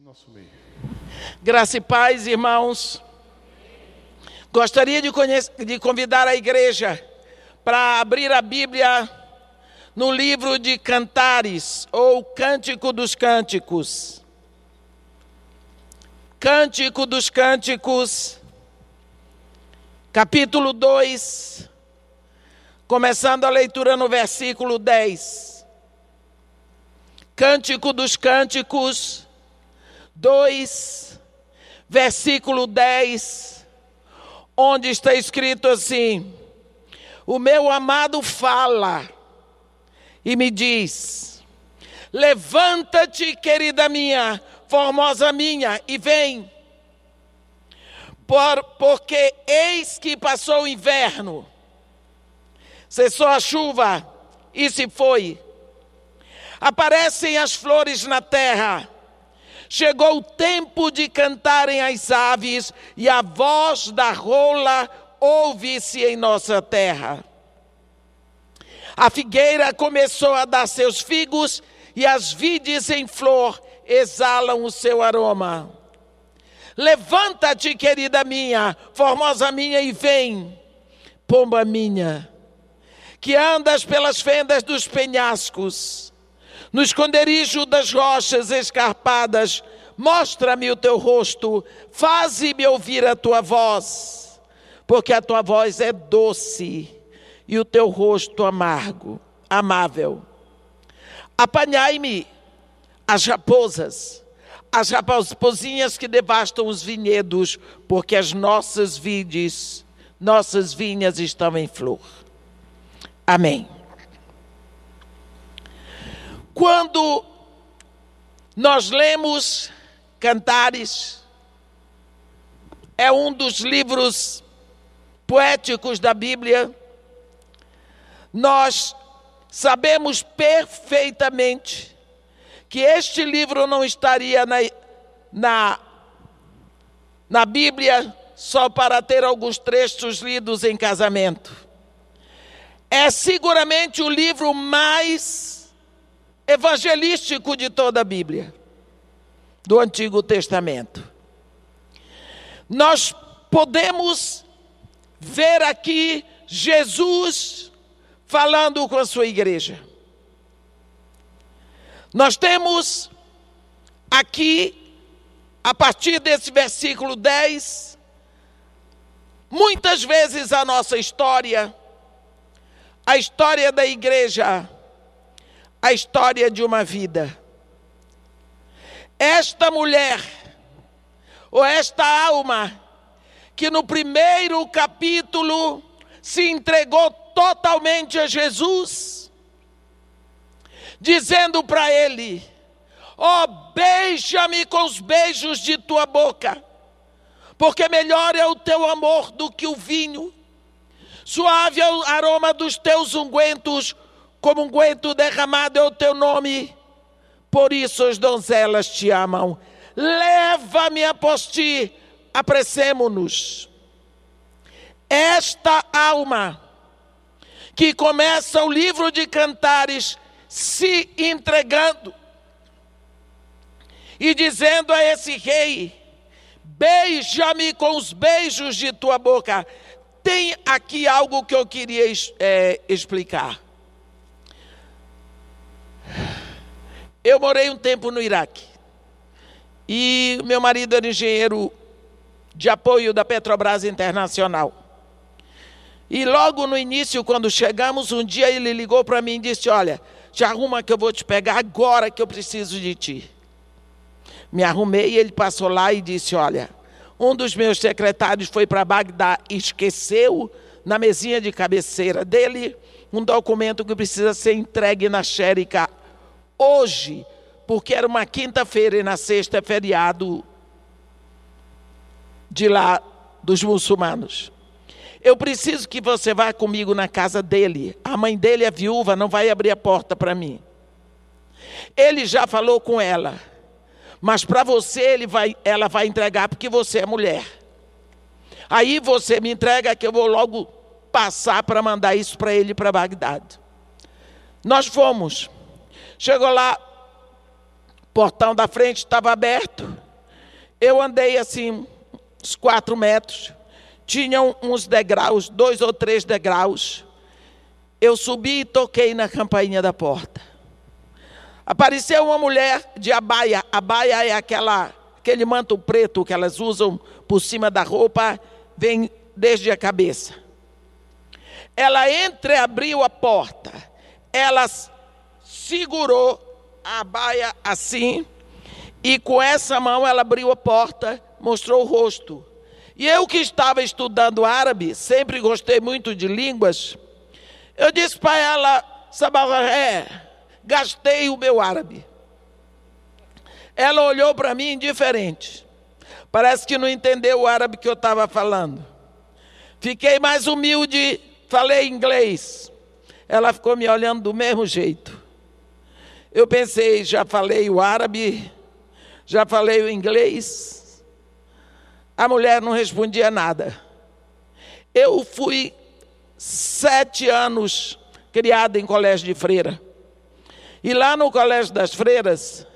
nosso meio. Graça e paz, irmãos. Gostaria de, de convidar a igreja para abrir a Bíblia no livro de Cantares, ou Cântico dos Cânticos. Cântico dos Cânticos, capítulo 2, começando a leitura no versículo 10. Cântico dos Cânticos, 2, versículo 10, onde está escrito assim: O meu amado fala e me diz: Levanta-te, querida minha, formosa minha, e vem. Por, porque eis que passou o inverno, cessou a chuva e se foi. Aparecem as flores na terra Chegou o tempo de cantarem as aves, e a voz da rola ouve-se em nossa terra. A figueira começou a dar seus figos, e as vides em flor exalam o seu aroma. Levanta-te, querida minha, formosa minha, e vem, pomba minha, que andas pelas fendas dos penhascos no esconderijo das rochas escarpadas, mostra-me o teu rosto, faze-me ouvir a tua voz, porque a tua voz é doce e o teu rosto amargo, amável. Apanhai-me as raposas, as raposinhas que devastam os vinhedos, porque as nossas vides, nossas vinhas estão em flor. Amém. Quando nós lemos Cantares, é um dos livros poéticos da Bíblia, nós sabemos perfeitamente que este livro não estaria na, na, na Bíblia só para ter alguns trechos lidos em casamento. É seguramente o livro mais evangelístico de toda a Bíblia, do Antigo Testamento. Nós podemos ver aqui Jesus falando com a sua igreja. Nós temos aqui, a partir desse versículo 10, muitas vezes a nossa história, a história da igreja, a história de uma vida. Esta mulher, ou esta alma, que no primeiro capítulo se entregou totalmente a Jesus, dizendo para ele: Ó, oh, beija-me com os beijos de tua boca, porque melhor é o teu amor do que o vinho, suave é o aroma dos teus ungüentos como um guento derramado é o teu nome. Por isso as donzelas te amam. Leva-me após ti, apressemo-nos. Esta alma que começa o livro de cantares se entregando e dizendo a esse rei: Beija-me com os beijos de tua boca. Tem aqui algo que eu queria é, explicar. Eu morei um tempo no Iraque. E meu marido era engenheiro de apoio da Petrobras Internacional. E logo no início, quando chegamos, um dia ele ligou para mim e disse: Olha, te arruma que eu vou te pegar agora que eu preciso de ti. Me arrumei e ele passou lá e disse: Olha, um dos meus secretários foi para Bagdá e esqueceu na mesinha de cabeceira dele um documento que precisa ser entregue na xérica hoje, porque era uma quinta-feira e na sexta é feriado de lá dos muçulmanos. Eu preciso que você vá comigo na casa dele. A mãe dele é viúva, não vai abrir a porta para mim. Ele já falou com ela, mas para você ele vai, ela vai entregar porque você é mulher. Aí você me entrega que eu vou logo passar para mandar isso para ele para Bagdade. Nós fomos. Chegou lá, portão da frente estava aberto. Eu andei assim, uns quatro metros. Tinham uns degraus, dois ou três degraus. Eu subi e toquei na campainha da porta. Apareceu uma mulher de abaia. Abaia é aquela, aquele manto preto que elas usam por cima da roupa, vem desde a cabeça. Ela entreabriu a porta. Ela segurou a baia assim e com essa mão ela abriu a porta, mostrou o rosto. E eu que estava estudando árabe, sempre gostei muito de línguas, eu disse para ela, Sabaré, gastei o meu árabe. Ela olhou para mim indiferente. Parece que não entendeu o árabe que eu estava falando. Fiquei mais humilde, falei inglês. Ela ficou me olhando do mesmo jeito. Eu pensei, já falei o árabe, já falei o inglês. A mulher não respondia nada. Eu fui sete anos criada em colégio de freira. E lá no colégio das freiras,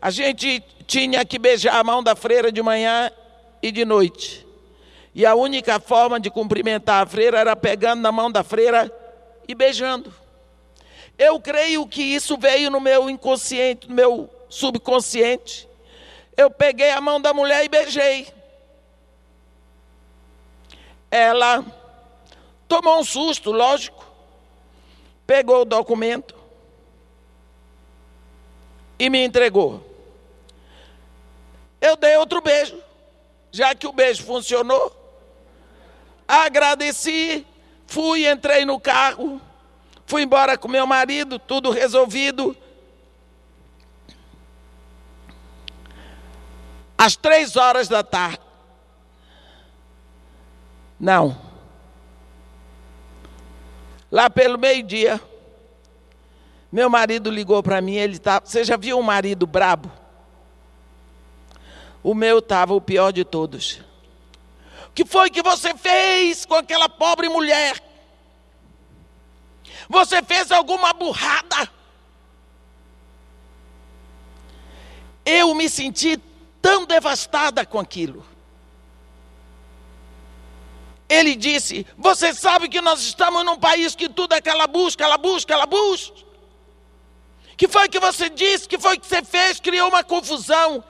a gente tinha que beijar a mão da freira de manhã e de noite. E a única forma de cumprimentar a freira era pegando na mão da freira e beijando. Eu creio que isso veio no meu inconsciente, no meu subconsciente. Eu peguei a mão da mulher e beijei. Ela tomou um susto, lógico. Pegou o documento e me entregou. Eu dei outro beijo, já que o beijo funcionou. Agradeci, fui, entrei no carro Fui embora com meu marido, tudo resolvido. Às três horas da tarde. Não. Lá pelo meio-dia, meu marido ligou para mim, ele tá, você já viu um marido brabo? O meu estava o pior de todos. O que foi que você fez com aquela pobre mulher? Você fez alguma burrada? Eu me senti tão devastada com aquilo. Ele disse: Você sabe que nós estamos num país que tudo é busca, ela busca. Que foi que você disse? Que foi que você fez? Criou uma confusão.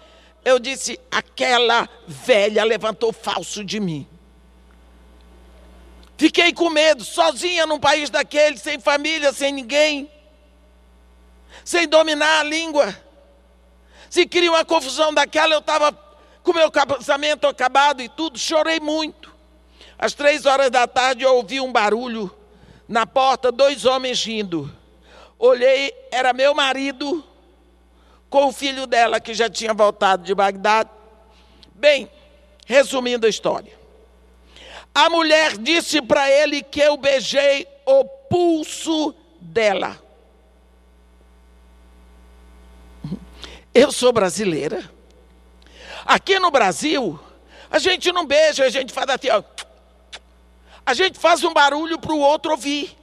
Eu disse: Aquela velha levantou falso de mim. Fiquei com medo, sozinha num país daquele, sem família, sem ninguém, sem dominar a língua. Se cria uma confusão daquela, eu estava com meu casamento acabado e tudo, chorei muito. Às três horas da tarde eu ouvi um barulho na porta, dois homens rindo. Olhei, era meu marido com o filho dela que já tinha voltado de Bagdá. Bem, resumindo a história. A mulher disse para ele que eu beijei o pulso dela. Eu sou brasileira. Aqui no Brasil, a gente não beija, a gente faz assim, ó. A gente faz um barulho para o outro ouvir.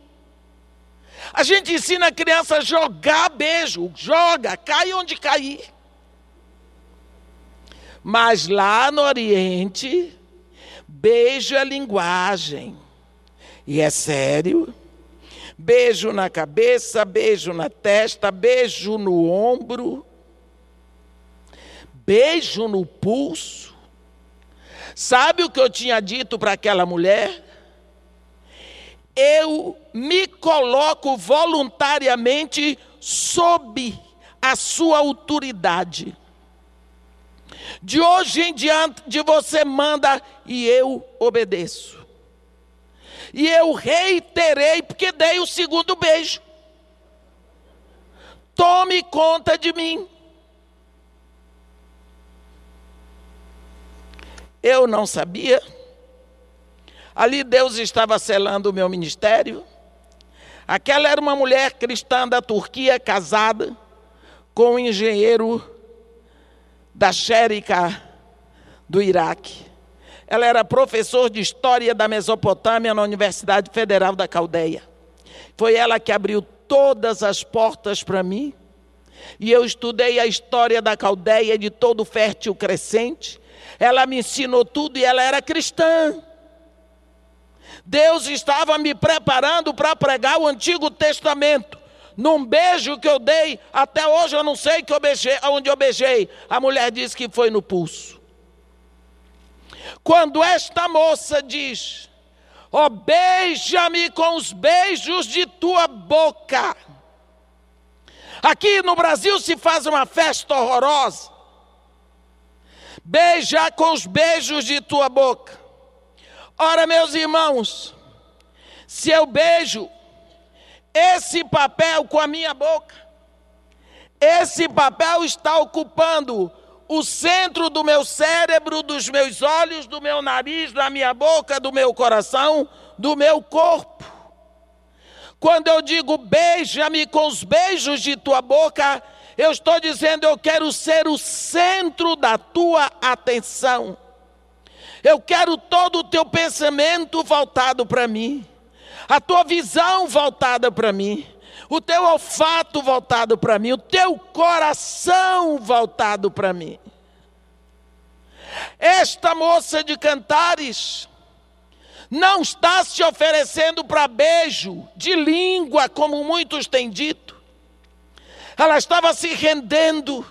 A gente ensina a criança a jogar beijo, joga, cai onde cair. Mas lá no Oriente, Beijo é linguagem. E é sério. Beijo na cabeça, beijo na testa, beijo no ombro, beijo no pulso. Sabe o que eu tinha dito para aquela mulher? Eu me coloco voluntariamente sob a sua autoridade. De hoje em diante você manda e eu obedeço. E eu reiterei porque dei o segundo beijo. Tome conta de mim. Eu não sabia. Ali Deus estava selando o meu ministério. Aquela era uma mulher cristã da Turquia, casada com um engenheiro da Xérica do Iraque. Ela era professor de História da Mesopotâmia na Universidade Federal da Caldeia. Foi ela que abriu todas as portas para mim. E eu estudei a história da Caldeia de todo o fértil crescente. Ela me ensinou tudo e ela era cristã. Deus estava me preparando para pregar o Antigo Testamento. Num beijo que eu dei, até hoje eu não sei que eu beijei, onde eu beijei. A mulher disse que foi no pulso. Quando esta moça diz: Ó, oh, beija-me com os beijos de tua boca. Aqui no Brasil se faz uma festa horrorosa. Beija com os beijos de tua boca. Ora, meus irmãos, se eu beijo esse papel com a minha boca, esse papel está ocupando o centro do meu cérebro, dos meus olhos, do meu nariz, da minha boca, do meu coração, do meu corpo. Quando eu digo beija-me com os beijos de tua boca, eu estou dizendo eu quero ser o centro da tua atenção. Eu quero todo o teu pensamento voltado para mim, a tua visão voltada para mim, o teu olfato voltado para mim, o teu coração voltado para mim. Esta moça de cantares não está se oferecendo para beijo de língua, como muitos têm dito. Ela estava se rendendo.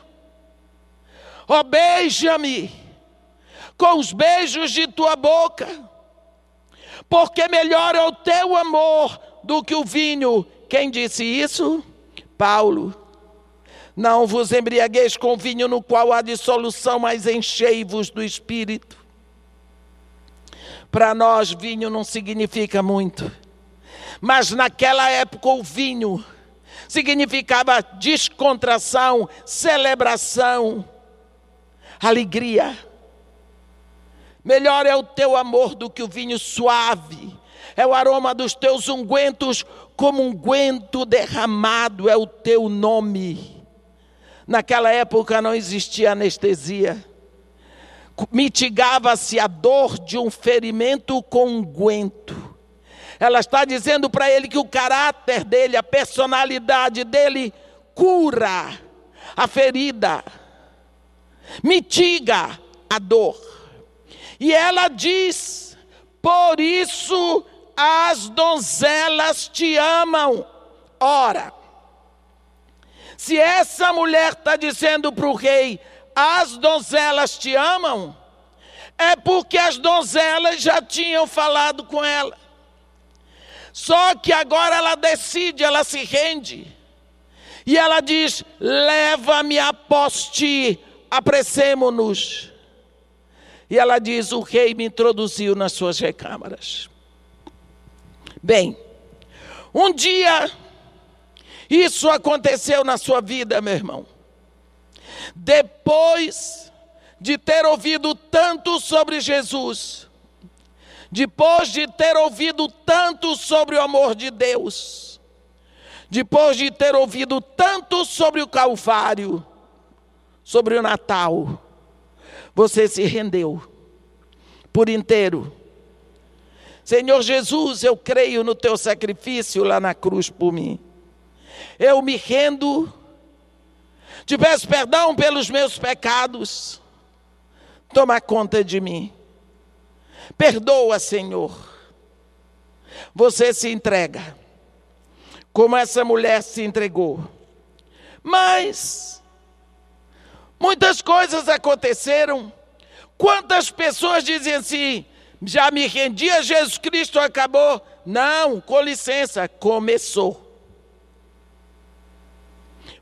Oh, beija-me com os beijos de tua boca, porque melhor é o teu amor do que o vinho. Quem disse isso? Paulo. Não vos embriagueis com vinho no qual há dissolução, mas enchei-vos do espírito. Para nós, vinho não significa muito, mas naquela época o vinho significava descontração, celebração, alegria. Melhor é o teu amor do que o vinho suave, é o aroma dos teus ungüentos, como unguento derramado é o teu nome. Naquela época não existia anestesia. Mitigava-se a dor de um ferimento com unguento. Ela está dizendo para ele que o caráter dele, a personalidade dele, cura a ferida, mitiga a dor. E ela diz: Por isso as donzelas te amam. Ora, se essa mulher está dizendo para o rei: As donzelas te amam, é porque as donzelas já tinham falado com ela. Só que agora ela decide, ela se rende. E ela diz: Leva-me após ti, apressemo-nos. E ela diz: O rei me introduziu nas suas recâmaras. Bem, um dia, isso aconteceu na sua vida, meu irmão. Depois de ter ouvido tanto sobre Jesus, depois de ter ouvido tanto sobre o amor de Deus, depois de ter ouvido tanto sobre o Calvário, sobre o Natal, você se rendeu por inteiro. Senhor Jesus, eu creio no teu sacrifício lá na cruz por mim. Eu me rendo, te peço perdão pelos meus pecados. Toma conta de mim. Perdoa, Senhor. Você se entrega, como essa mulher se entregou. Mas Muitas coisas aconteceram. Quantas pessoas dizem assim: já me rendi a Jesus Cristo, acabou? Não, com licença, começou.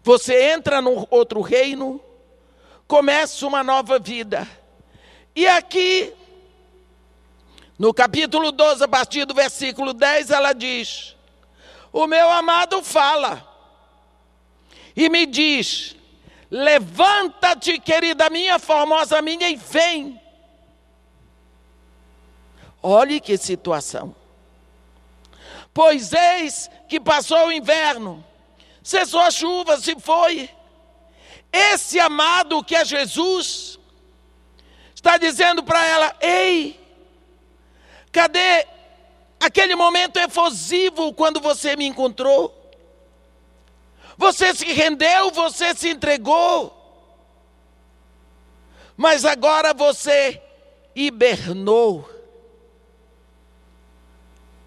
Você entra num outro reino, começa uma nova vida. E aqui, no capítulo 12, a partir do versículo 10, ela diz: O meu amado fala e me diz: Levanta-te, querida minha, formosa minha, e vem. Olhe que situação. Pois eis que passou o inverno, cessou a chuva, se foi. Esse amado que é Jesus, está dizendo para ela: Ei, cadê aquele momento efusivo quando você me encontrou? Você se rendeu, você se entregou. Mas agora você hibernou.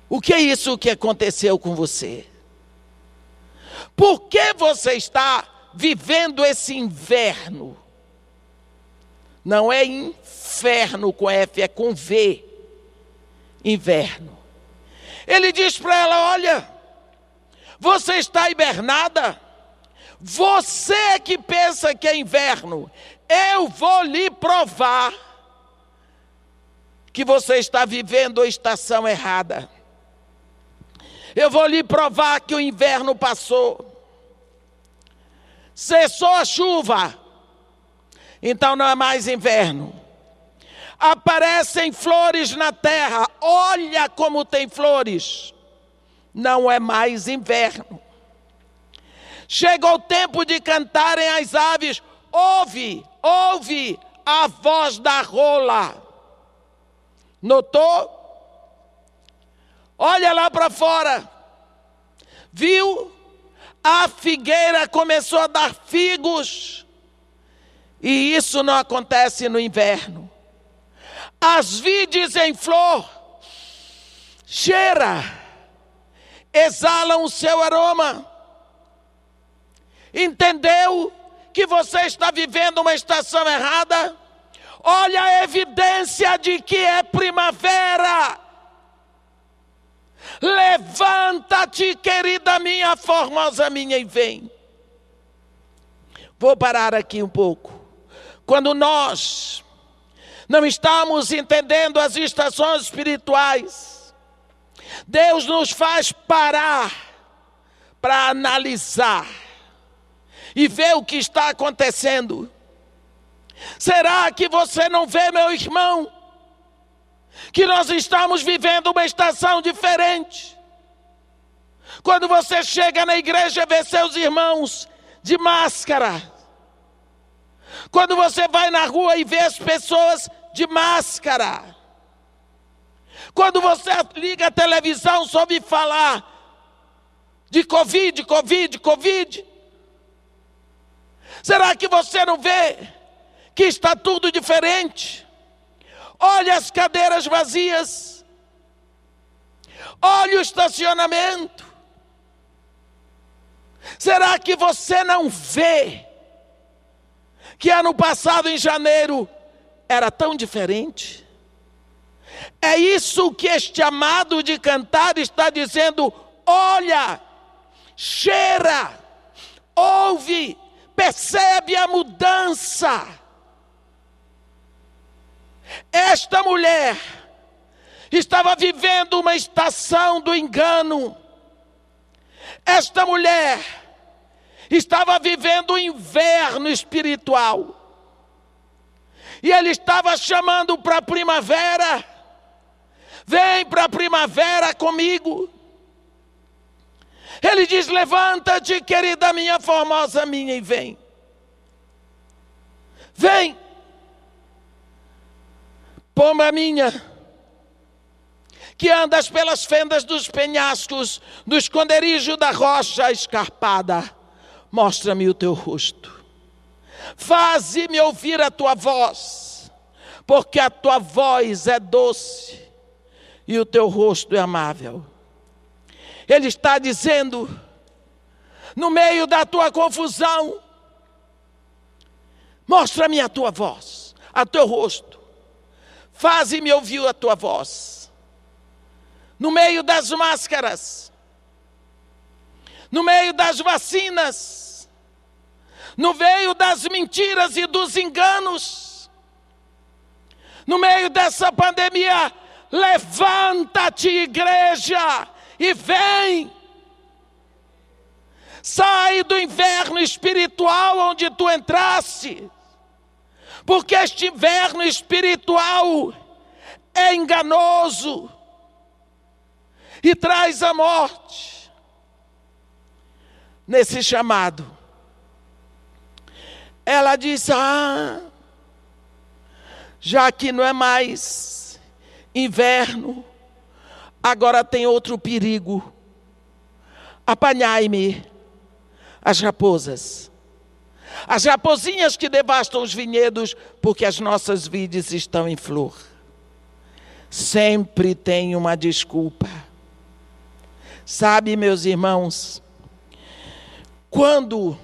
O que é isso que aconteceu com você? Por que você está vivendo esse inverno? Não é inferno com F, é com V. Inverno. Ele diz para ela: Olha, você está hibernada. Você que pensa que é inverno. Eu vou lhe provar que você está vivendo a estação errada. Eu vou lhe provar que o inverno passou. Cessou a chuva. Então não é mais inverno. Aparecem flores na terra. Olha como tem flores. Não é mais inverno. Chegou o tempo de cantarem as aves. Ouve, ouve a voz da rola. Notou? Olha lá para fora. Viu? A figueira começou a dar figos. E isso não acontece no inverno. As vides em flor cheira, exalam o seu aroma. Entendeu que você está vivendo uma estação errada? Olha a evidência de que é primavera. Levanta-te, querida minha, formosa minha, e vem. Vou parar aqui um pouco. Quando nós não estamos entendendo as estações espirituais, Deus nos faz parar para analisar e ver o que está acontecendo. Será que você não vê, meu irmão, que nós estamos vivendo uma estação diferente? Quando você chega na igreja e vê seus irmãos de máscara, quando você vai na rua e vê as pessoas de máscara, quando você liga a televisão só ouve falar de Covid, Covid, Covid, será que você não vê que está tudo diferente. Olha as cadeiras vazias. Olha o estacionamento. Será que você não vê que ano passado, em janeiro, era tão diferente? É isso que este amado de cantar está dizendo: olha, cheira, ouve, percebe a mudança. Esta mulher estava vivendo uma estação do engano. Esta mulher estava vivendo o um inverno espiritual. E ele estava chamando para a primavera. Vem para a primavera comigo. Ele diz: Levanta-te, querida minha, formosa minha, e vem. Vem. Pomba minha, que andas pelas fendas dos penhascos, do esconderijo da rocha escarpada, mostra-me o teu rosto. Faze-me ouvir a tua voz, porque a tua voz é doce e o teu rosto é amável. Ele está dizendo, no meio da tua confusão, mostra-me a tua voz, a teu rosto. Faze-me ouvir a tua voz. No meio das máscaras, no meio das vacinas, no meio das mentiras e dos enganos, no meio dessa pandemia, levanta-te, igreja, e vem. Sai do inverno espiritual onde tu entraste porque este inverno espiritual é enganoso e traz a morte. Nesse chamado, ela disse: Ah, já que não é mais inverno, agora tem outro perigo. Apanhai-me, as raposas. As raposinhas que devastam os vinhedos porque as nossas vides estão em flor. Sempre tem uma desculpa. Sabe, meus irmãos, quando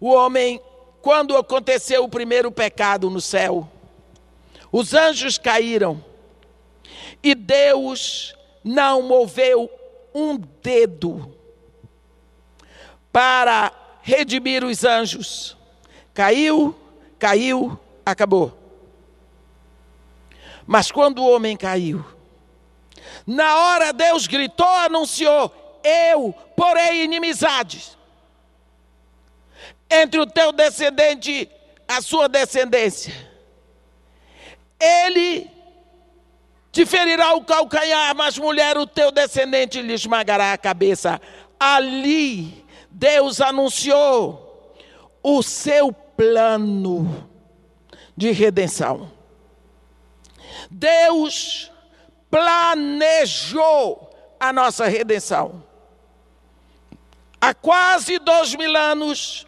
o homem, quando aconteceu o primeiro pecado no céu, os anjos caíram e Deus não moveu um dedo para redimir os anjos. Caiu, caiu, acabou. Mas quando o homem caiu, na hora Deus gritou, anunciou: Eu porei inimizade entre o teu descendente e a sua descendência. Ele te ferirá o calcanhar, mas mulher, o teu descendente lhe esmagará a cabeça. Ali, Deus anunciou o seu plano de redenção. Deus planejou a nossa redenção. Há quase dois mil anos,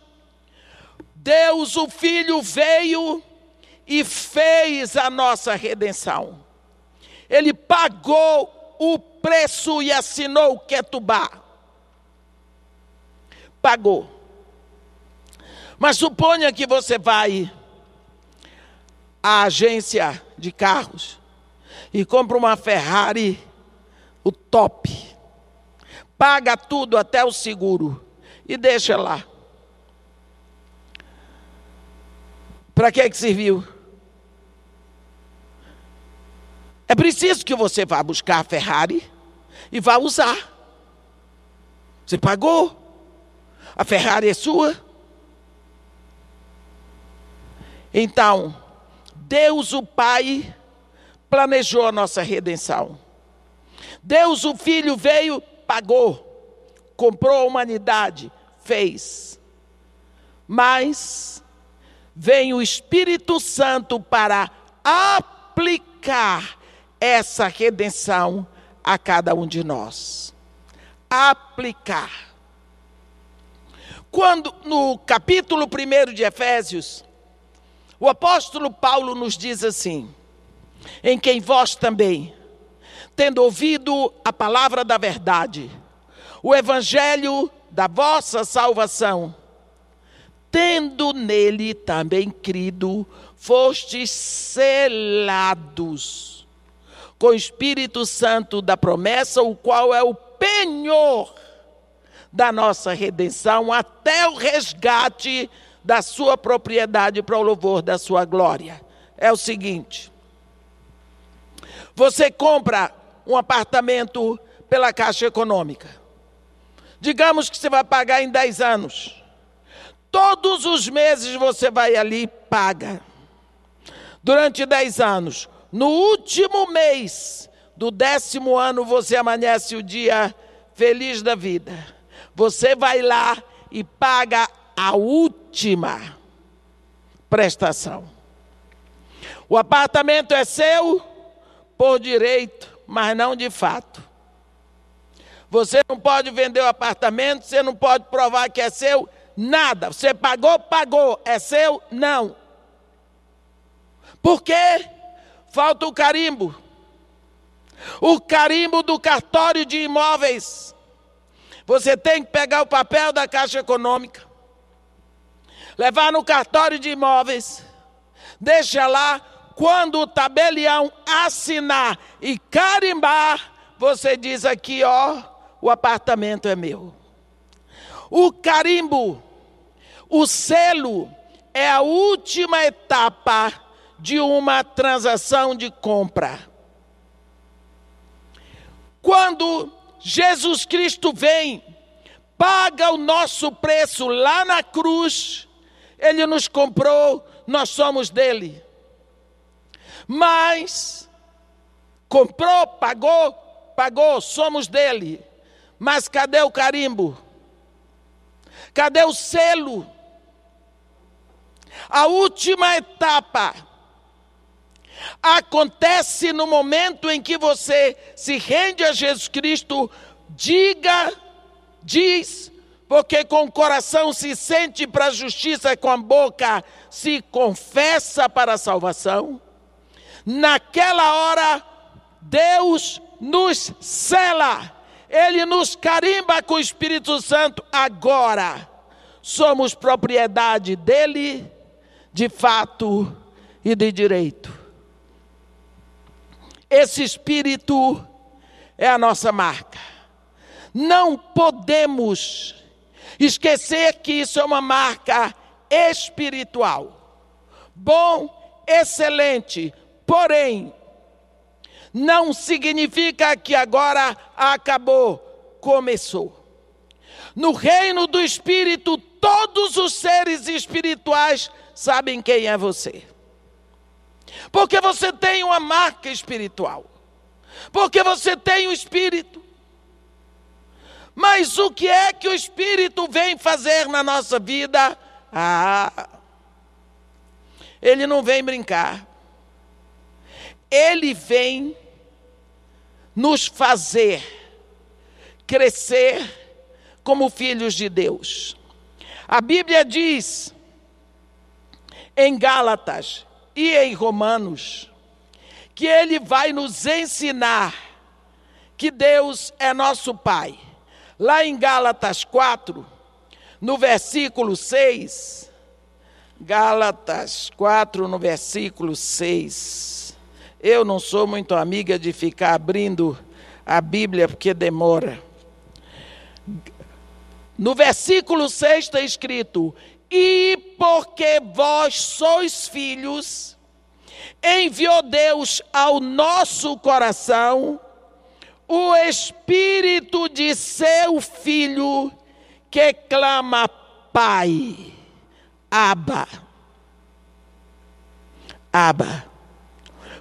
Deus, o Filho, veio e fez a nossa redenção. Ele pagou o preço e assinou o Ketubá. Pagou. Mas suponha que você vai à agência de carros e compra uma Ferrari, o top. Paga tudo até o seguro e deixa lá. Para que, é que serviu? É preciso que você vá buscar a Ferrari e vá usar. Você pagou. A Ferrari é sua. Então, Deus o Pai planejou a nossa redenção. Deus o Filho veio, pagou, comprou a humanidade, fez. Mas vem o Espírito Santo para aplicar essa redenção a cada um de nós. Aplicar. Quando no capítulo 1 de Efésios, o apóstolo Paulo nos diz assim: em quem vós também, tendo ouvido a palavra da verdade, o evangelho da vossa salvação, tendo nele também crido, fostes selados com o Espírito Santo da promessa, o qual é o penhor da nossa redenção até o resgate da sua propriedade para o louvor da sua glória. É o seguinte: você compra um apartamento pela Caixa Econômica. Digamos que você vai pagar em 10 anos. Todos os meses você vai ali e paga. Durante 10 anos. No último mês do décimo ano, você amanhece o dia feliz da vida. Você vai lá e paga a última prestação. O apartamento é seu por direito, mas não de fato. Você não pode vender o apartamento, você não pode provar que é seu, nada. Você pagou, pagou. É seu? Não. Por quê? Falta o carimbo. O carimbo do cartório de imóveis. Você tem que pegar o papel da Caixa Econômica, levar no cartório de imóveis, deixa lá, quando o tabelião assinar e carimbar, você diz aqui, ó, o apartamento é meu. O carimbo, o selo, é a última etapa de uma transação de compra. Quando Jesus Cristo vem, paga o nosso preço lá na cruz, Ele nos comprou, nós somos dele. Mas comprou, pagou, pagou, somos dele. Mas cadê o carimbo? Cadê o selo? A última etapa acontece no momento em que você se rende a Jesus Cristo, diga, diz, Porque com o coração se sente para a justiça, com a boca se confessa para a salvação. Naquela hora, Deus nos cela, Ele nos carimba com o Espírito Santo. Agora, somos propriedade dele, de fato e de direito. Esse Espírito é a nossa marca. Não podemos esquecer que isso é uma marca espiritual. Bom, excelente, porém, não significa que agora acabou, começou. No reino do Espírito, todos os seres espirituais sabem quem é você. Porque você tem uma marca espiritual. Porque você tem o Espírito. Mas o que é que o Espírito vem fazer na nossa vida? Ah, ele não vem brincar. Ele vem nos fazer crescer como filhos de Deus. A Bíblia diz em Gálatas e em Romanos que ele vai nos ensinar que Deus é nosso Pai. Lá em Gálatas 4, no versículo 6, Gálatas 4, no versículo 6. Eu não sou muito amiga de ficar abrindo a Bíblia porque demora. No versículo 6 está escrito: E porque vós sois filhos, enviou Deus ao nosso coração o espírito de seu filho que clama Pai, Aba. Aba.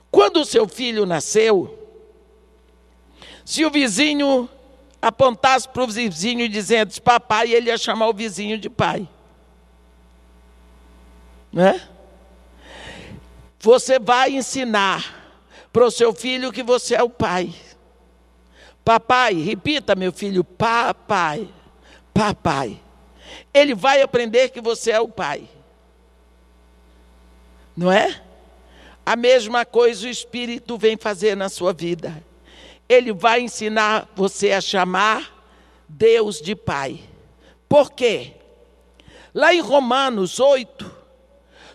Quando o seu filho nasceu, se o vizinho apontasse para o vizinho dizendo papai, ele ia chamar o vizinho de pai. Não é? Você vai ensinar para o seu filho que você é o pai. Papai, repita, meu filho, papai, papai. Ele vai aprender que você é o pai. Não é? A mesma coisa o Espírito vem fazer na sua vida. Ele vai ensinar você a chamar Deus de Pai. Por quê? Lá em Romanos 8,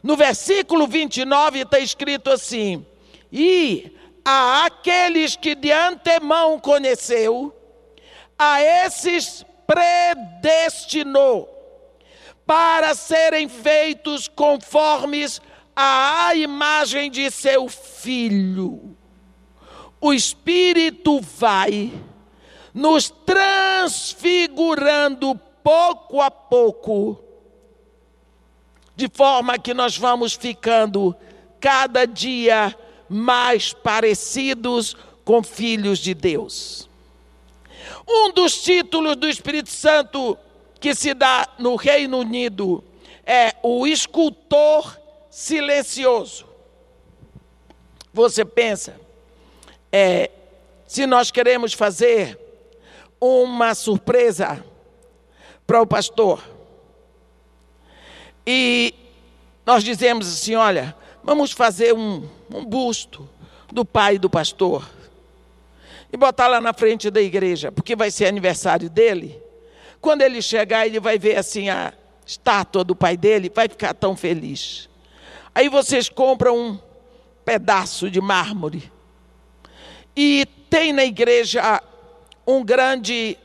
no versículo 29 está escrito assim: E a aqueles que de antemão conheceu, a esses predestinou para serem feitos conformes à imagem de seu filho. O Espírito vai nos transfigurando pouco a pouco de forma que nós vamos ficando cada dia mais parecidos com filhos de Deus. Um dos títulos do Espírito Santo que se dá no Reino Unido é o escultor silencioso. Você pensa, é, se nós queremos fazer uma surpresa para o pastor, e nós dizemos assim: olha, vamos fazer um, um busto do pai do pastor e botar lá na frente da igreja, porque vai ser aniversário dele. Quando ele chegar, ele vai ver assim a estátua do pai dele, vai ficar tão feliz. Aí vocês compram um pedaço de mármore e tem na igreja um grande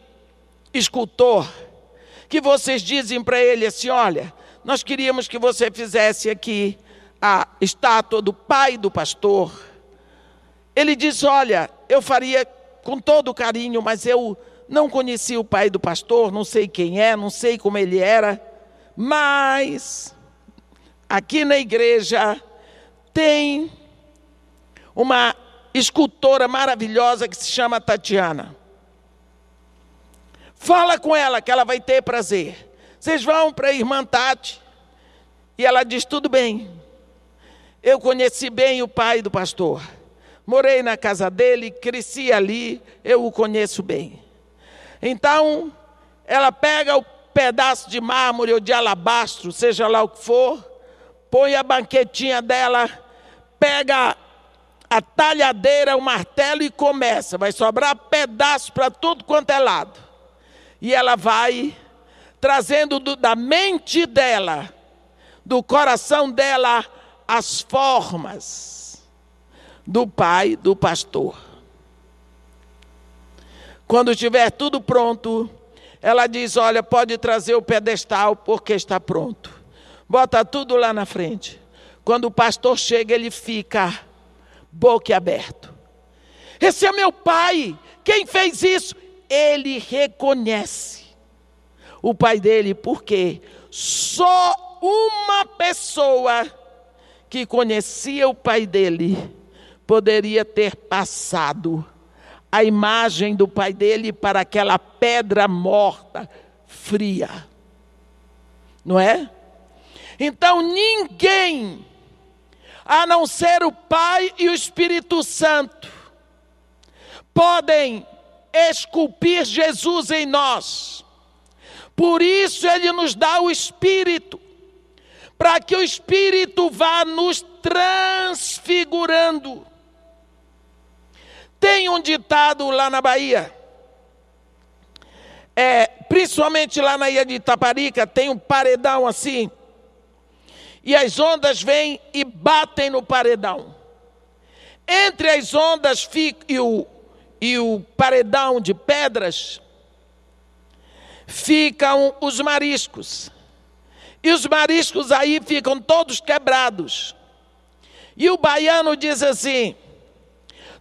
escultor que vocês dizem para ele assim: olha, nós queríamos que você fizesse aqui a estátua do pai do pastor. Ele disse: Olha, eu faria com todo carinho, mas eu não conheci o pai do pastor, não sei quem é, não sei como ele era, mas aqui na igreja tem uma escultora maravilhosa que se chama Tatiana. Fala com ela que ela vai ter prazer. Vocês vão para a irmã Tati. E ela diz: tudo bem. Eu conheci bem o pai do pastor. Morei na casa dele, cresci ali, eu o conheço bem. Então, ela pega o pedaço de mármore ou de alabastro, seja lá o que for, põe a banquetinha dela, pega a talhadeira, o martelo e começa. Vai sobrar pedaço para tudo quanto é lado. E ela vai trazendo do, da mente dela, do coração dela, as formas do pai do pastor. Quando estiver tudo pronto, ela diz: Olha, pode trazer o pedestal porque está pronto. Bota tudo lá na frente. Quando o pastor chega, ele fica boquiaberto. Esse é meu pai. Quem fez isso? Ele reconhece o pai dele, porque só uma pessoa que conhecia o pai dele poderia ter passado a imagem do pai dele para aquela pedra morta, fria. Não é? Então ninguém, a não ser o Pai e o Espírito Santo, podem esculpir Jesus em nós. Por isso ele nos dá o Espírito, para que o Espírito vá nos transfigurando tem um ditado lá na Bahia, é, principalmente lá na ilha de Itaparica, tem um paredão assim, e as ondas vêm e batem no paredão. Entre as ondas e o, e o paredão de pedras, ficam os mariscos. E os mariscos aí ficam todos quebrados. E o baiano diz assim: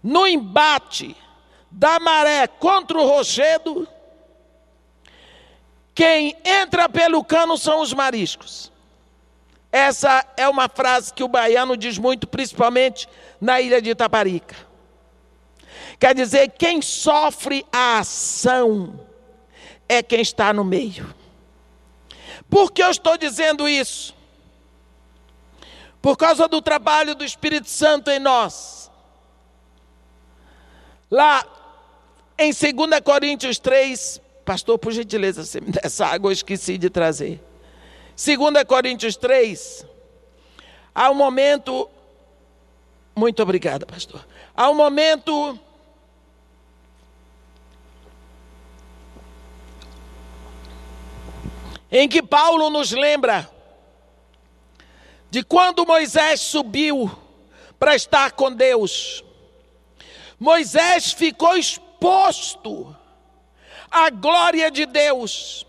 no embate da maré contra o rochedo, quem entra pelo cano são os mariscos. Essa é uma frase que o baiano diz muito, principalmente na ilha de Itaparica. Quer dizer, quem sofre a ação é quem está no meio. Por que eu estou dizendo isso? Por causa do trabalho do Espírito Santo em nós Lá em 2 Coríntios 3, pastor, por gentileza, essa água, eu esqueci de trazer. 2 Coríntios 3, há um momento, muito obrigada, pastor. Há um momento em que Paulo nos lembra de quando Moisés subiu para estar com Deus. Moisés ficou exposto à glória de Deus.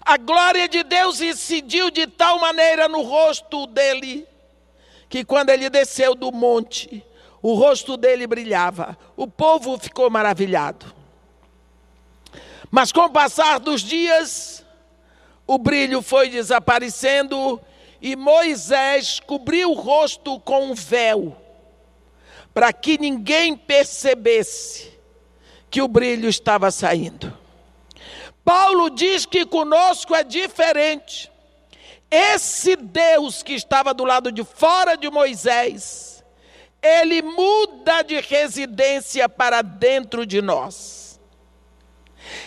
A glória de Deus incidiu de tal maneira no rosto dele, que quando ele desceu do monte, o rosto dele brilhava. O povo ficou maravilhado. Mas com o passar dos dias, o brilho foi desaparecendo e Moisés cobriu o rosto com um véu para que ninguém percebesse que o brilho estava saindo. Paulo diz que conosco é diferente. Esse Deus que estava do lado de fora de Moisés, ele muda de residência para dentro de nós.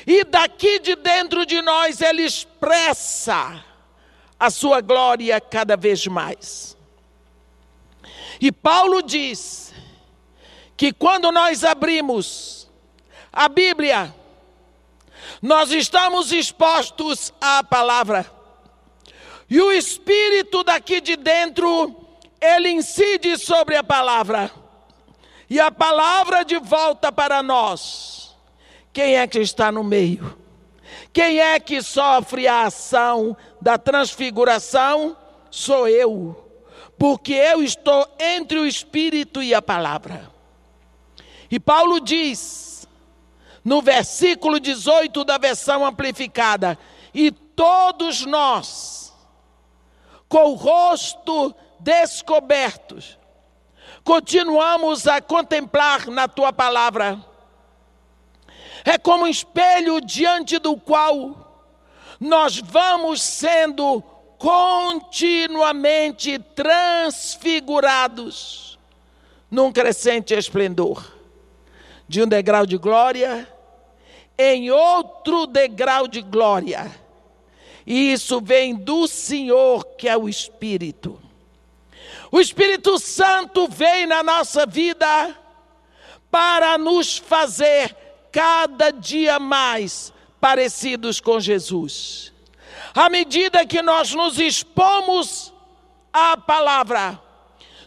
E daqui de dentro de nós ele expressa a sua glória cada vez mais. E Paulo diz que quando nós abrimos a Bíblia, nós estamos expostos à palavra. E o Espírito daqui de dentro, ele incide sobre a palavra. E a palavra de volta para nós. Quem é que está no meio? Quem é que sofre a ação da transfiguração? Sou eu. Porque eu estou entre o Espírito e a palavra. E Paulo diz, no versículo 18 da versão amplificada: E todos nós, com o rosto descobertos, continuamos a contemplar na tua palavra. É como um espelho diante do qual nós vamos sendo continuamente transfigurados num crescente esplendor de um degrau de glória em outro degrau de glória. E isso vem do Senhor, que é o Espírito. O Espírito Santo vem na nossa vida para nos fazer cada dia mais parecidos com Jesus. À medida que nós nos expomos à palavra,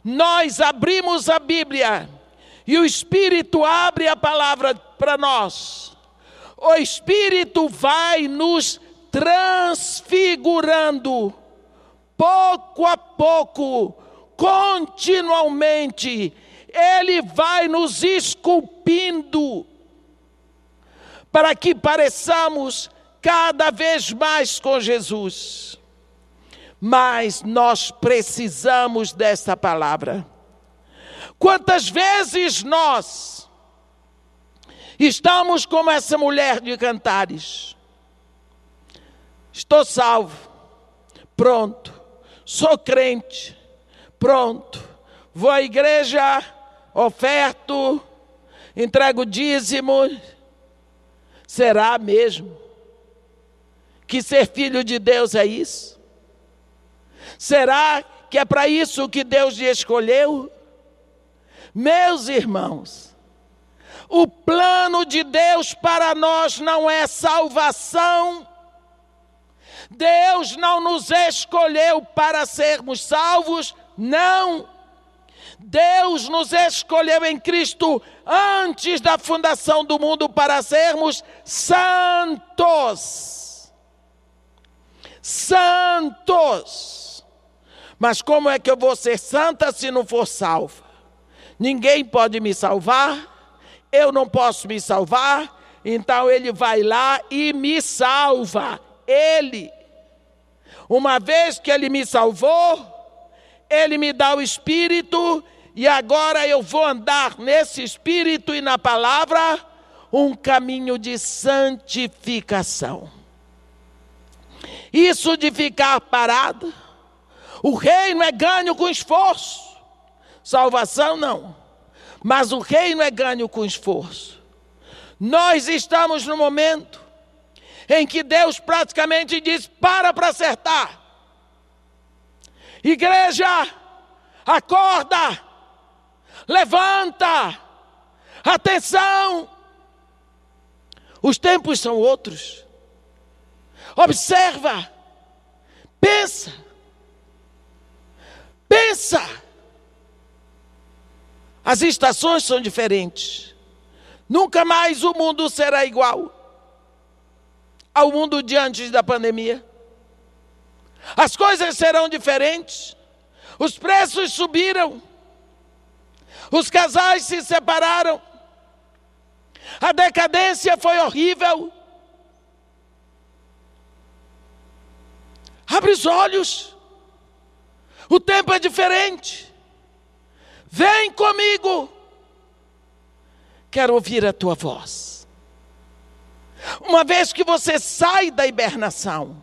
nós abrimos a Bíblia e o Espírito abre a palavra para nós. O Espírito vai nos transfigurando, pouco a pouco, continuamente, Ele vai nos esculpindo, para que pareçamos cada vez mais com Jesus. Mas nós precisamos dessa palavra. Quantas vezes nós estamos como essa mulher de cantares? Estou salvo, pronto, sou crente, pronto, vou à igreja, oferto, entrego dízimo. Será mesmo que ser filho de Deus é isso? Será que é para isso que Deus lhe escolheu? Meus irmãos, o plano de Deus para nós não é salvação. Deus não nos escolheu para sermos salvos, não. Deus nos escolheu em Cristo antes da fundação do mundo para sermos santos. Santos. Mas como é que eu vou ser santa se não for salva? Ninguém pode me salvar, eu não posso me salvar, então ele vai lá e me salva. Ele. Uma vez que ele me salvou, ele me dá o espírito e agora eu vou andar nesse espírito e na palavra um caminho de santificação. Isso de ficar parado, o reino é ganho com esforço, salvação não, mas o reino é ganho com esforço. Nós estamos no momento em que Deus praticamente diz: para para acertar. Igreja, acorda, levanta, atenção. Os tempos são outros. Observa, pensa, pensa. As estações são diferentes. Nunca mais o mundo será igual ao mundo diante da pandemia. As coisas serão diferentes. Os preços subiram. Os casais se separaram. A decadência foi horrível. Abre os olhos. O tempo é diferente. Vem comigo. Quero ouvir a tua voz. Uma vez que você sai da hibernação,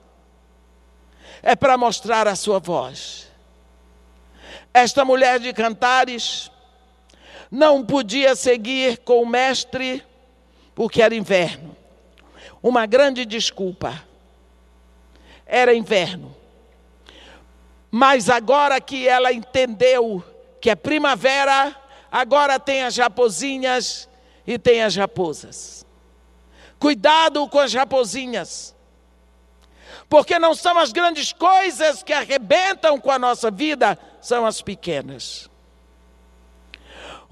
é para mostrar a sua voz. Esta mulher de cantares não podia seguir com o mestre porque era inverno. Uma grande desculpa. Era inverno. Mas agora que ela entendeu que é primavera, agora tem as raposinhas e tem as raposas. Cuidado com as raposinhas. Porque não são as grandes coisas que arrebentam com a nossa vida, são as pequenas.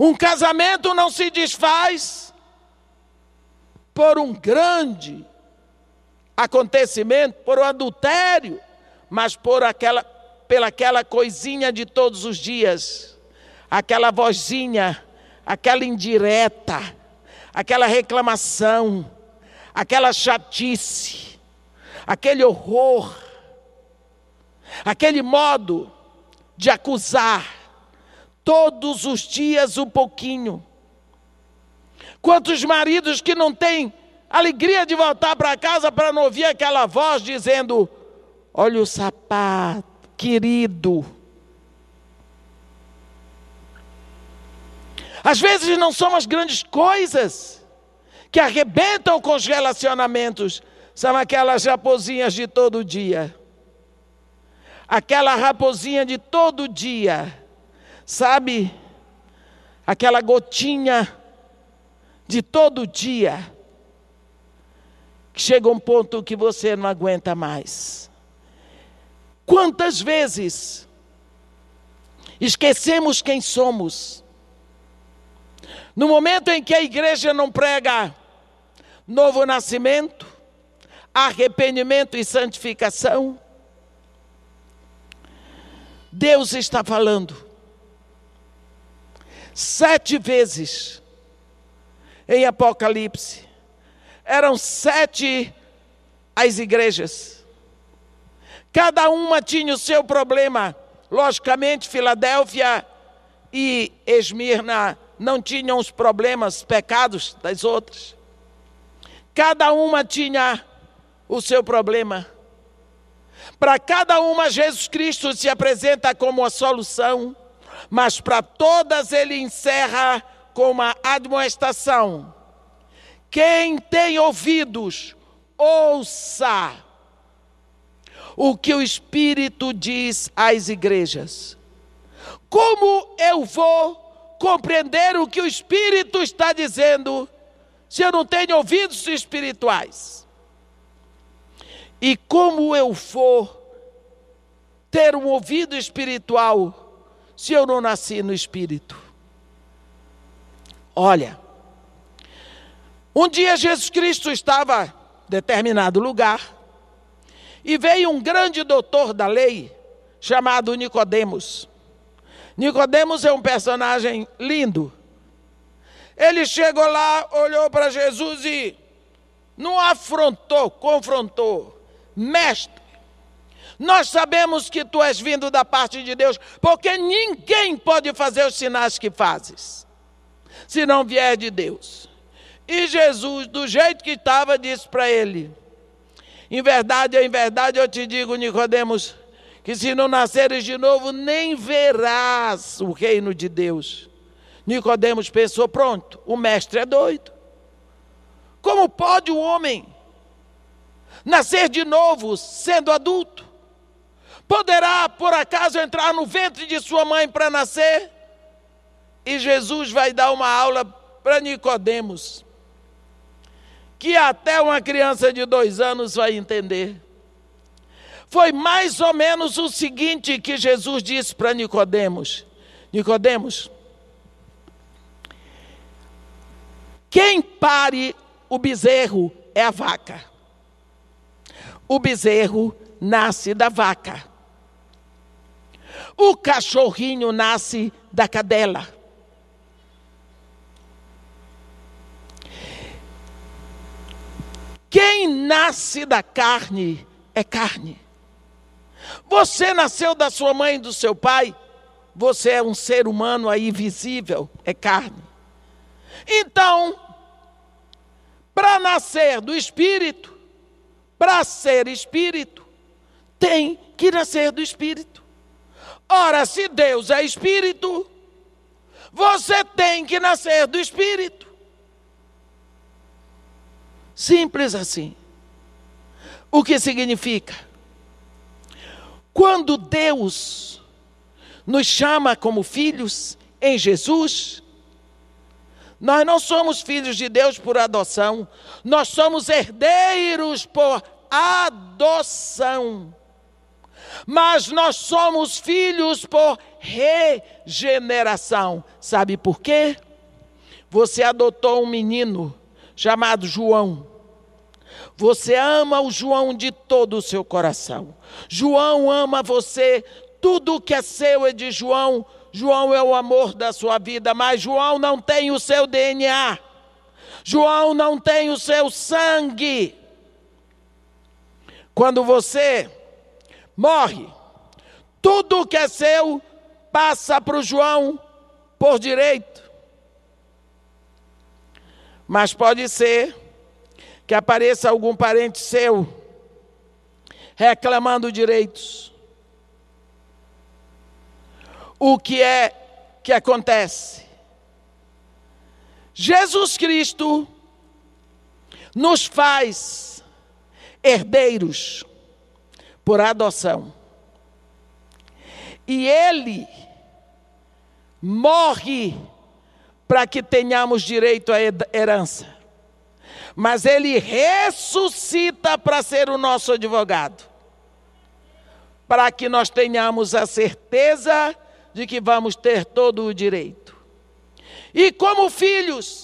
Um casamento não se desfaz por um grande acontecimento, por um adultério, mas por aquela, pela aquela coisinha de todos os dias, aquela vozinha, aquela indireta, aquela reclamação aquela chatice, aquele horror, aquele modo de acusar, todos os dias um pouquinho. Quantos maridos que não têm alegria de voltar para casa para não ouvir aquela voz dizendo: Olha o sapato, querido. Às vezes não são as grandes coisas que arrebentam com os relacionamentos, são aquelas raposinhas de todo dia. Aquela raposinha de todo dia, sabe? Aquela gotinha de todo dia, que chega um ponto que você não aguenta mais. Quantas vezes esquecemos quem somos? No momento em que a igreja não prega novo nascimento, arrependimento e santificação, Deus está falando sete vezes em Apocalipse. Eram sete as igrejas. Cada uma tinha o seu problema. Logicamente, Filadélfia e Esmirna não tinham os problemas, pecados das outras. Cada uma tinha o seu problema. Para cada uma, Jesus Cristo se apresenta como a solução, mas para todas ele encerra com uma admoestação. Quem tem ouvidos, ouça o que o Espírito diz às igrejas. Como eu vou compreender o que o Espírito está dizendo se eu não tenho ouvidos espirituais? E como eu vou ter um ouvido espiritual se eu não nasci no Espírito? Olha, um dia Jesus Cristo estava em determinado lugar e veio um grande doutor da lei chamado Nicodemos. Nicodemos é um personagem lindo. Ele chegou lá, olhou para Jesus e não afrontou, confrontou. Mestre, nós sabemos que tu és vindo da parte de Deus, porque ninguém pode fazer os sinais que fazes, se não vier de Deus. E Jesus, do jeito que estava, disse para ele: Em verdade, em verdade eu te digo, Nicodemos, que se não nasceres de novo, nem verás o reino de Deus. Nicodemos pensou: pronto, o mestre é doido. Como pode o homem nascer de novo sendo adulto? Poderá, por acaso, entrar no ventre de sua mãe para nascer? E Jesus vai dar uma aula para Nicodemos, que até uma criança de dois anos vai entender. Foi mais ou menos o seguinte que Jesus disse para Nicodemos: Nicodemos, quem pare o bezerro é a vaca. O bezerro nasce da vaca. O cachorrinho nasce da cadela. Quem nasce da carne é carne. Você nasceu da sua mãe e do seu pai, você é um ser humano aí visível, é carne. Então, para nascer do espírito, para ser espírito, tem que nascer do espírito. Ora, se Deus é espírito, você tem que nascer do espírito. Simples assim. O que significa? Quando Deus nos chama como filhos em Jesus, nós não somos filhos de Deus por adoção, nós somos herdeiros por adoção. Mas nós somos filhos por regeneração. Sabe por quê? Você adotou um menino chamado João. Você ama o João de todo o seu coração. João ama você, tudo que é seu é de João. João é o amor da sua vida, mas João não tem o seu DNA. João não tem o seu sangue. Quando você morre, tudo que é seu passa para o João por direito. Mas pode ser que apareça algum parente seu reclamando direitos. O que é que acontece? Jesus Cristo nos faz herdeiros por adoção. E ele morre para que tenhamos direito à herança. Mas ele ressuscita para ser o nosso advogado. Para que nós tenhamos a certeza de que vamos ter todo o direito. E como filhos,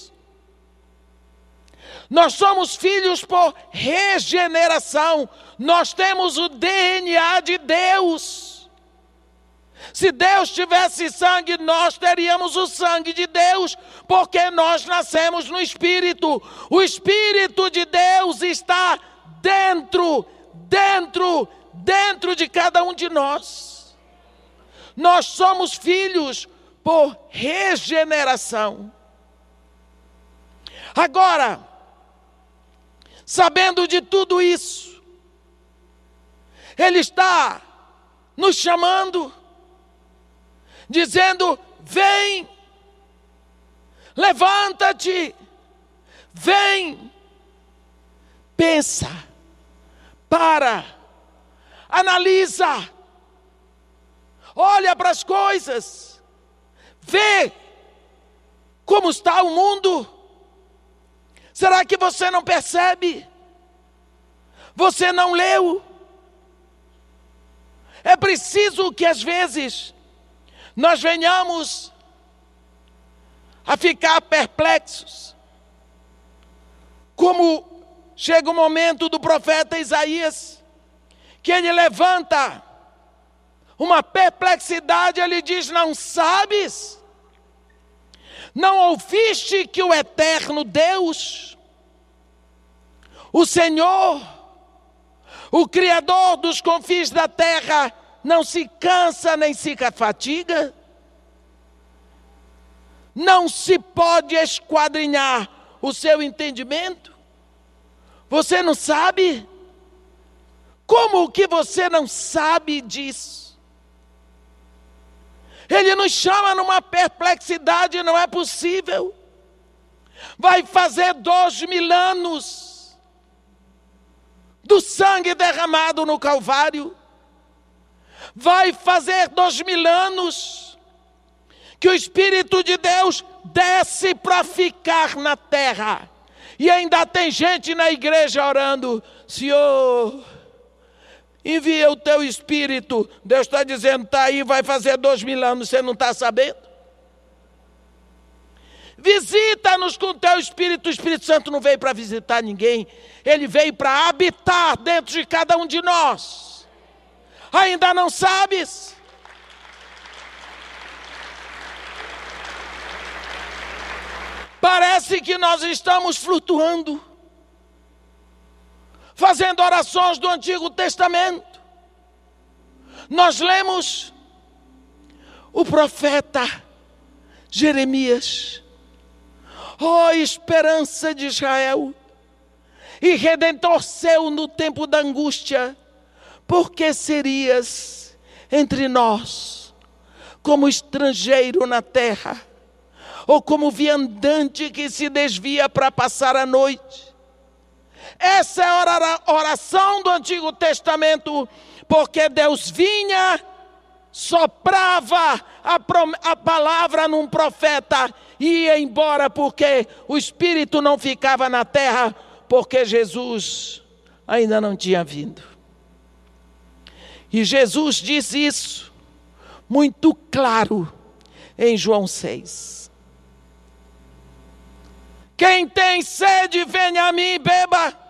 nós somos filhos por regeneração, nós temos o DNA de Deus. Se Deus tivesse sangue, nós teríamos o sangue de Deus, porque nós nascemos no Espírito. O Espírito de Deus está dentro, dentro, dentro de cada um de nós. Nós somos filhos por regeneração. Agora, sabendo de tudo isso, Ele está nos chamando, dizendo: vem, levanta-te, vem, pensa, para, analisa, olha para as coisas, vê como está o mundo. Será que você não percebe? Você não leu? É preciso que às vezes nós venhamos a ficar perplexos. Como chega o momento do profeta Isaías, que ele levanta uma perplexidade, ele diz: Não sabes? Não ouviste que o eterno Deus, o Senhor, o Criador dos confins da terra, não se cansa nem se fatiga? Não se pode esquadrinhar o seu entendimento? Você não sabe? Como que você não sabe disso? Ele nos chama numa perplexidade, não é possível. Vai fazer dois mil anos do sangue derramado no Calvário. Vai fazer dois mil anos que o Espírito de Deus desce para ficar na terra. E ainda tem gente na igreja orando: Senhor envia o teu espírito. Deus está dizendo, está aí, vai fazer dois mil anos, você não está sabendo? Visita-nos com o teu espírito. O Espírito Santo não veio para visitar ninguém, ele veio para habitar dentro de cada um de nós. Ainda não sabes? Parece que nós estamos flutuando fazendo orações do Antigo Testamento. Nós lemos o profeta Jeremias, ó oh, esperança de Israel, e redentor seu no tempo da angústia, porque serias entre nós como estrangeiro na terra, ou como viandante que se desvia para passar a noite? Essa é a oração do Antigo Testamento, porque Deus vinha, soprava a, a palavra num profeta e ia embora, porque o Espírito não ficava na terra, porque Jesus ainda não tinha vindo. E Jesus disse isso muito claro em João 6. Quem tem sede, venha a mim e beba.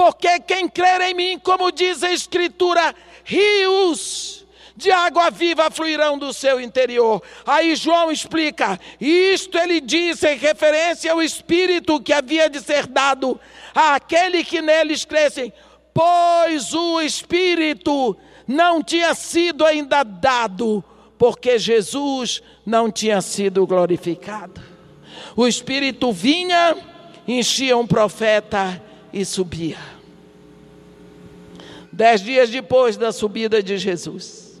Porque quem crer em mim, como diz a Escritura, rios de água viva fluirão do seu interior. Aí João explica: isto ele diz em referência ao Espírito que havia de ser dado àquele que neles crescem, pois o Espírito não tinha sido ainda dado, porque Jesus não tinha sido glorificado. O Espírito vinha, enchia um profeta e subia. Dez dias depois da subida de Jesus,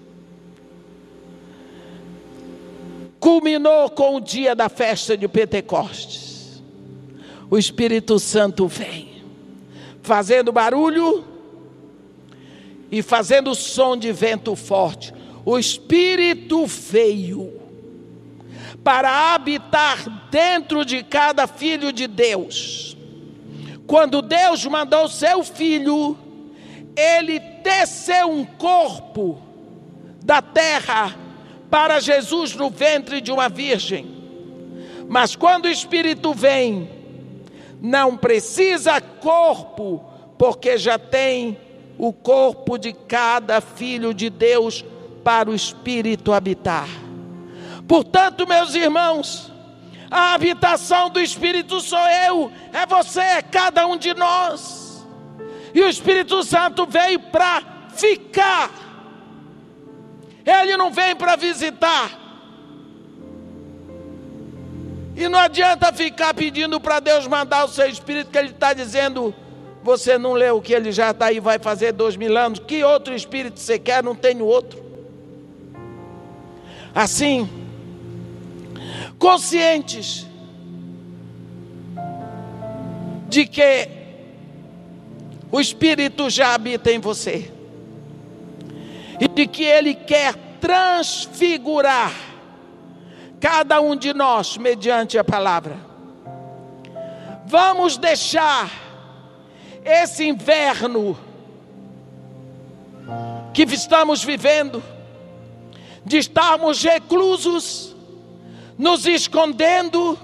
culminou com o dia da festa de Pentecostes. O Espírito Santo vem fazendo barulho e fazendo som de vento forte. O Espírito veio para habitar dentro de cada filho de Deus. Quando Deus mandou seu filho, ele teceu um corpo da terra para Jesus no ventre de uma virgem. Mas quando o Espírito vem, não precisa corpo, porque já tem o corpo de cada filho de Deus para o Espírito habitar. Portanto, meus irmãos, a habitação do Espírito sou eu, é você, é cada um de nós. E o Espírito Santo veio para ficar, ele não vem para visitar. E não adianta ficar pedindo para Deus mandar o seu Espírito, que Ele está dizendo: você não leu o que Ele já está aí, vai fazer dois mil anos. Que outro Espírito você quer? Não tenho outro. Assim, conscientes de que o Espírito já habita em você e de que Ele quer transfigurar cada um de nós mediante a palavra. Vamos deixar esse inverno que estamos vivendo, de estarmos reclusos, nos escondendo,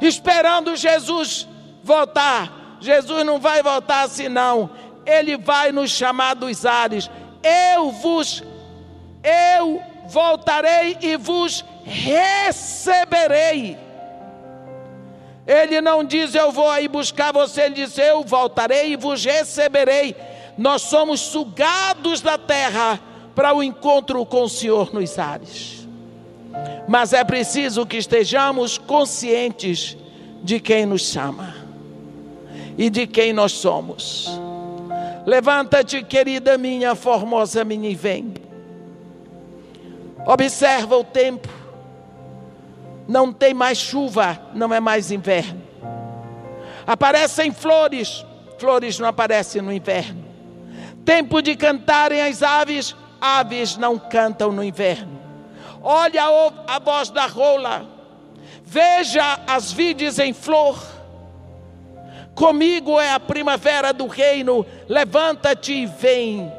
esperando Jesus voltar. Jesus não vai voltar assim, não. Ele vai nos chamar dos ares. Eu vos, eu voltarei e vos receberei. Ele não diz eu vou aí buscar você, ele diz eu voltarei e vos receberei. Nós somos sugados da terra para o encontro com o Senhor nos ares. Mas é preciso que estejamos conscientes de quem nos chama e de quem nós somos. Levanta-te, querida minha, formosa minha, e vem. Observa o tempo. Não tem mais chuva, não é mais inverno. Aparecem flores, flores não aparecem no inverno. Tempo de cantarem as aves, aves não cantam no inverno. Olha a, voz da rola, veja as vides em flor. Comigo é a primavera do reino. Levanta-te e vem,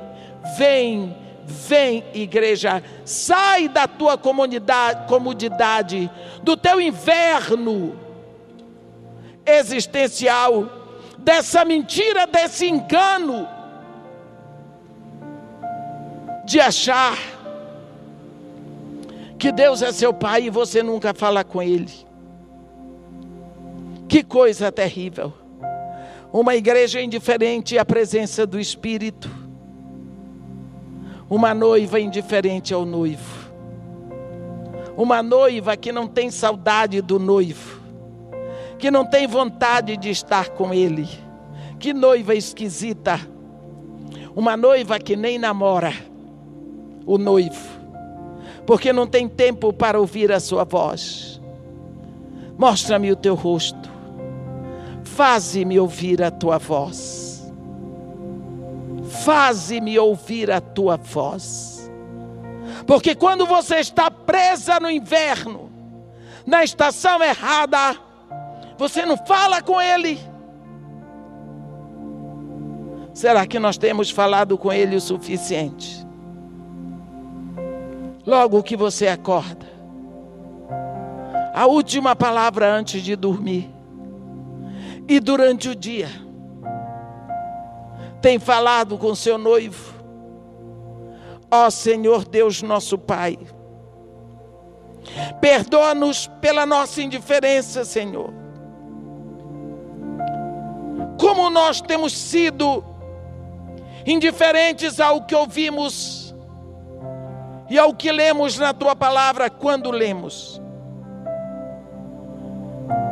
vem, Vem, igreja, sai da tua comunidade, comodidade, do teu inverno existencial, dessa mentira, desse engano de achar que Deus é seu pai e você nunca fala com ele. Que coisa terrível. Uma igreja indiferente à presença do Espírito uma noiva indiferente ao noivo. Uma noiva que não tem saudade do noivo. Que não tem vontade de estar com ele. Que noiva esquisita. Uma noiva que nem namora o noivo. Porque não tem tempo para ouvir a sua voz. Mostra-me o teu rosto. Faze-me ouvir a tua voz faze-me ouvir a tua voz. Porque quando você está presa no inverno, na estação errada, você não fala com Ele. Será que nós temos falado com Ele o suficiente? Logo que você acorda, a última palavra antes de dormir, e durante o dia, tem falado com seu noivo. Ó oh, Senhor Deus nosso Pai, perdoa-nos pela nossa indiferença, Senhor. Como nós temos sido indiferentes ao que ouvimos e ao que lemos na tua palavra quando lemos.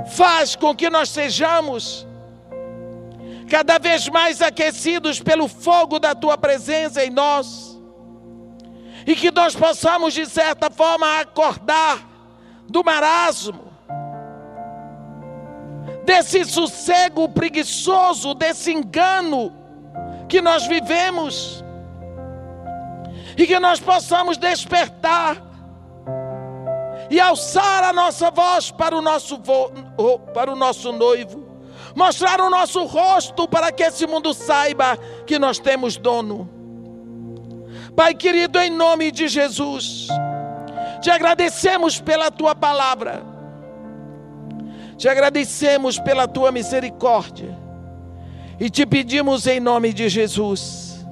Faz com que nós sejamos cada vez mais aquecidos pelo fogo da tua presença em nós, e que nós possamos, de certa forma, acordar do marasmo, desse sossego preguiçoso, desse engano que nós vivemos, e que nós possamos despertar e alçar a nossa voz para o nosso, para o nosso noivo, mostrar o nosso rosto para que esse mundo saiba que nós temos dono. Pai querido, em nome de Jesus, te agradecemos pela tua palavra, te agradecemos pela tua misericórdia. E te pedimos em nome de Jesus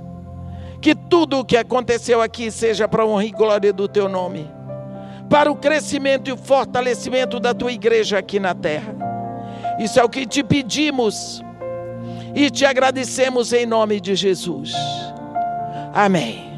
que tudo o que aconteceu aqui seja para honra e glória do teu nome, para o crescimento e o fortalecimento da tua igreja aqui na terra. Isso é o que te pedimos e te agradecemos em nome de Jesus. Amém.